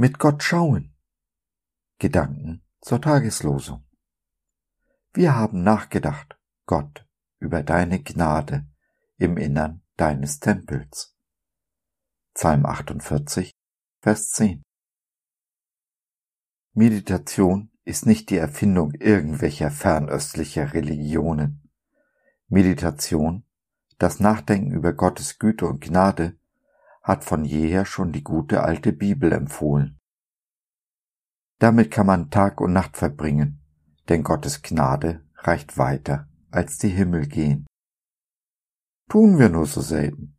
Mit Gott schauen. Gedanken zur Tageslosung. Wir haben nachgedacht, Gott, über deine Gnade im Innern deines Tempels. Psalm 48, Vers 10. Meditation ist nicht die Erfindung irgendwelcher fernöstlicher Religionen. Meditation, das Nachdenken über Gottes Güte und Gnade, hat von jeher schon die gute alte Bibel empfohlen. Damit kann man Tag und Nacht verbringen, denn Gottes Gnade reicht weiter, als die Himmel gehen. Tun wir nur so selten.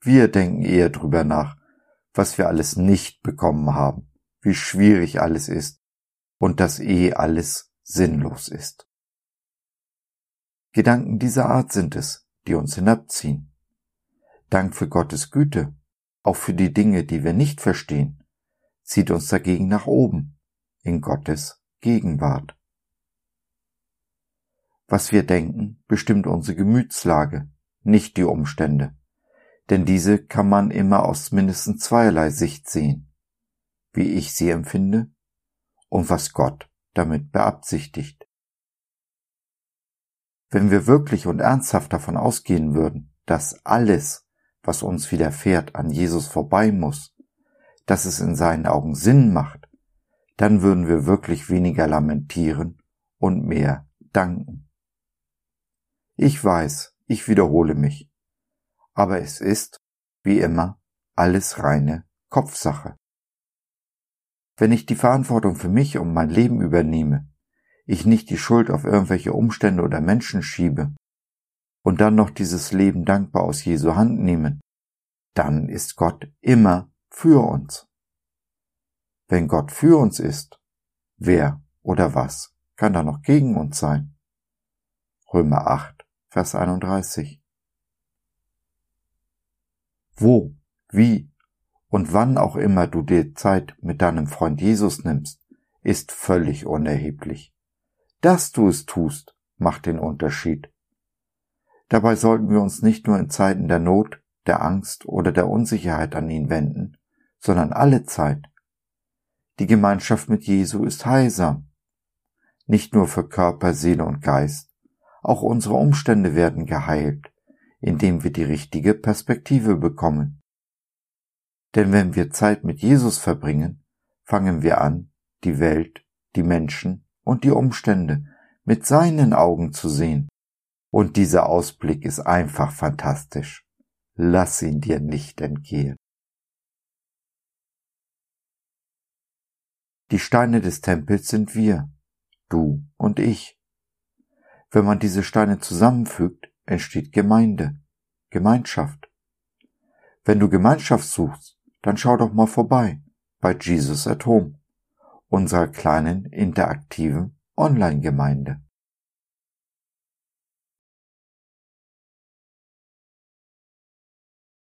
Wir denken eher drüber nach, was wir alles nicht bekommen haben, wie schwierig alles ist und dass eh alles sinnlos ist. Gedanken dieser Art sind es, die uns hinabziehen. Dank für Gottes Güte, auch für die Dinge, die wir nicht verstehen, zieht uns dagegen nach oben, in Gottes Gegenwart. Was wir denken, bestimmt unsere Gemütslage, nicht die Umstände, denn diese kann man immer aus mindestens zweierlei Sicht sehen, wie ich sie empfinde und was Gott damit beabsichtigt. Wenn wir wirklich und ernsthaft davon ausgehen würden, dass alles, was uns widerfährt, an Jesus vorbei muss, dass es in seinen Augen Sinn macht, dann würden wir wirklich weniger lamentieren und mehr danken. Ich weiß, ich wiederhole mich, aber es ist, wie immer, alles reine Kopfsache. Wenn ich die Verantwortung für mich und mein Leben übernehme, ich nicht die Schuld auf irgendwelche Umstände oder Menschen schiebe und dann noch dieses Leben dankbar aus Jesu Hand nehmen, dann ist Gott immer für uns. Wenn Gott für uns ist, wer oder was kann da noch gegen uns sein? Römer 8, Vers 31. Wo, wie und wann auch immer du dir Zeit mit deinem Freund Jesus nimmst, ist völlig unerheblich. Dass du es tust, macht den Unterschied. Dabei sollten wir uns nicht nur in Zeiten der Not, der Angst oder der Unsicherheit an ihn wenden, sondern alle Zeit. Die Gemeinschaft mit Jesu ist heilsam. Nicht nur für Körper, Seele und Geist, auch unsere Umstände werden geheilt, indem wir die richtige Perspektive bekommen. Denn wenn wir Zeit mit Jesus verbringen, fangen wir an, die Welt, die Menschen und die Umstände mit seinen Augen zu sehen. Und dieser Ausblick ist einfach fantastisch. Lass ihn dir nicht entgehen. Die Steine des Tempels sind wir, du und ich. Wenn man diese Steine zusammenfügt, entsteht Gemeinde, Gemeinschaft. Wenn du Gemeinschaft suchst, dann schau doch mal vorbei bei Jesus at Home, unserer kleinen interaktiven Online-Gemeinde.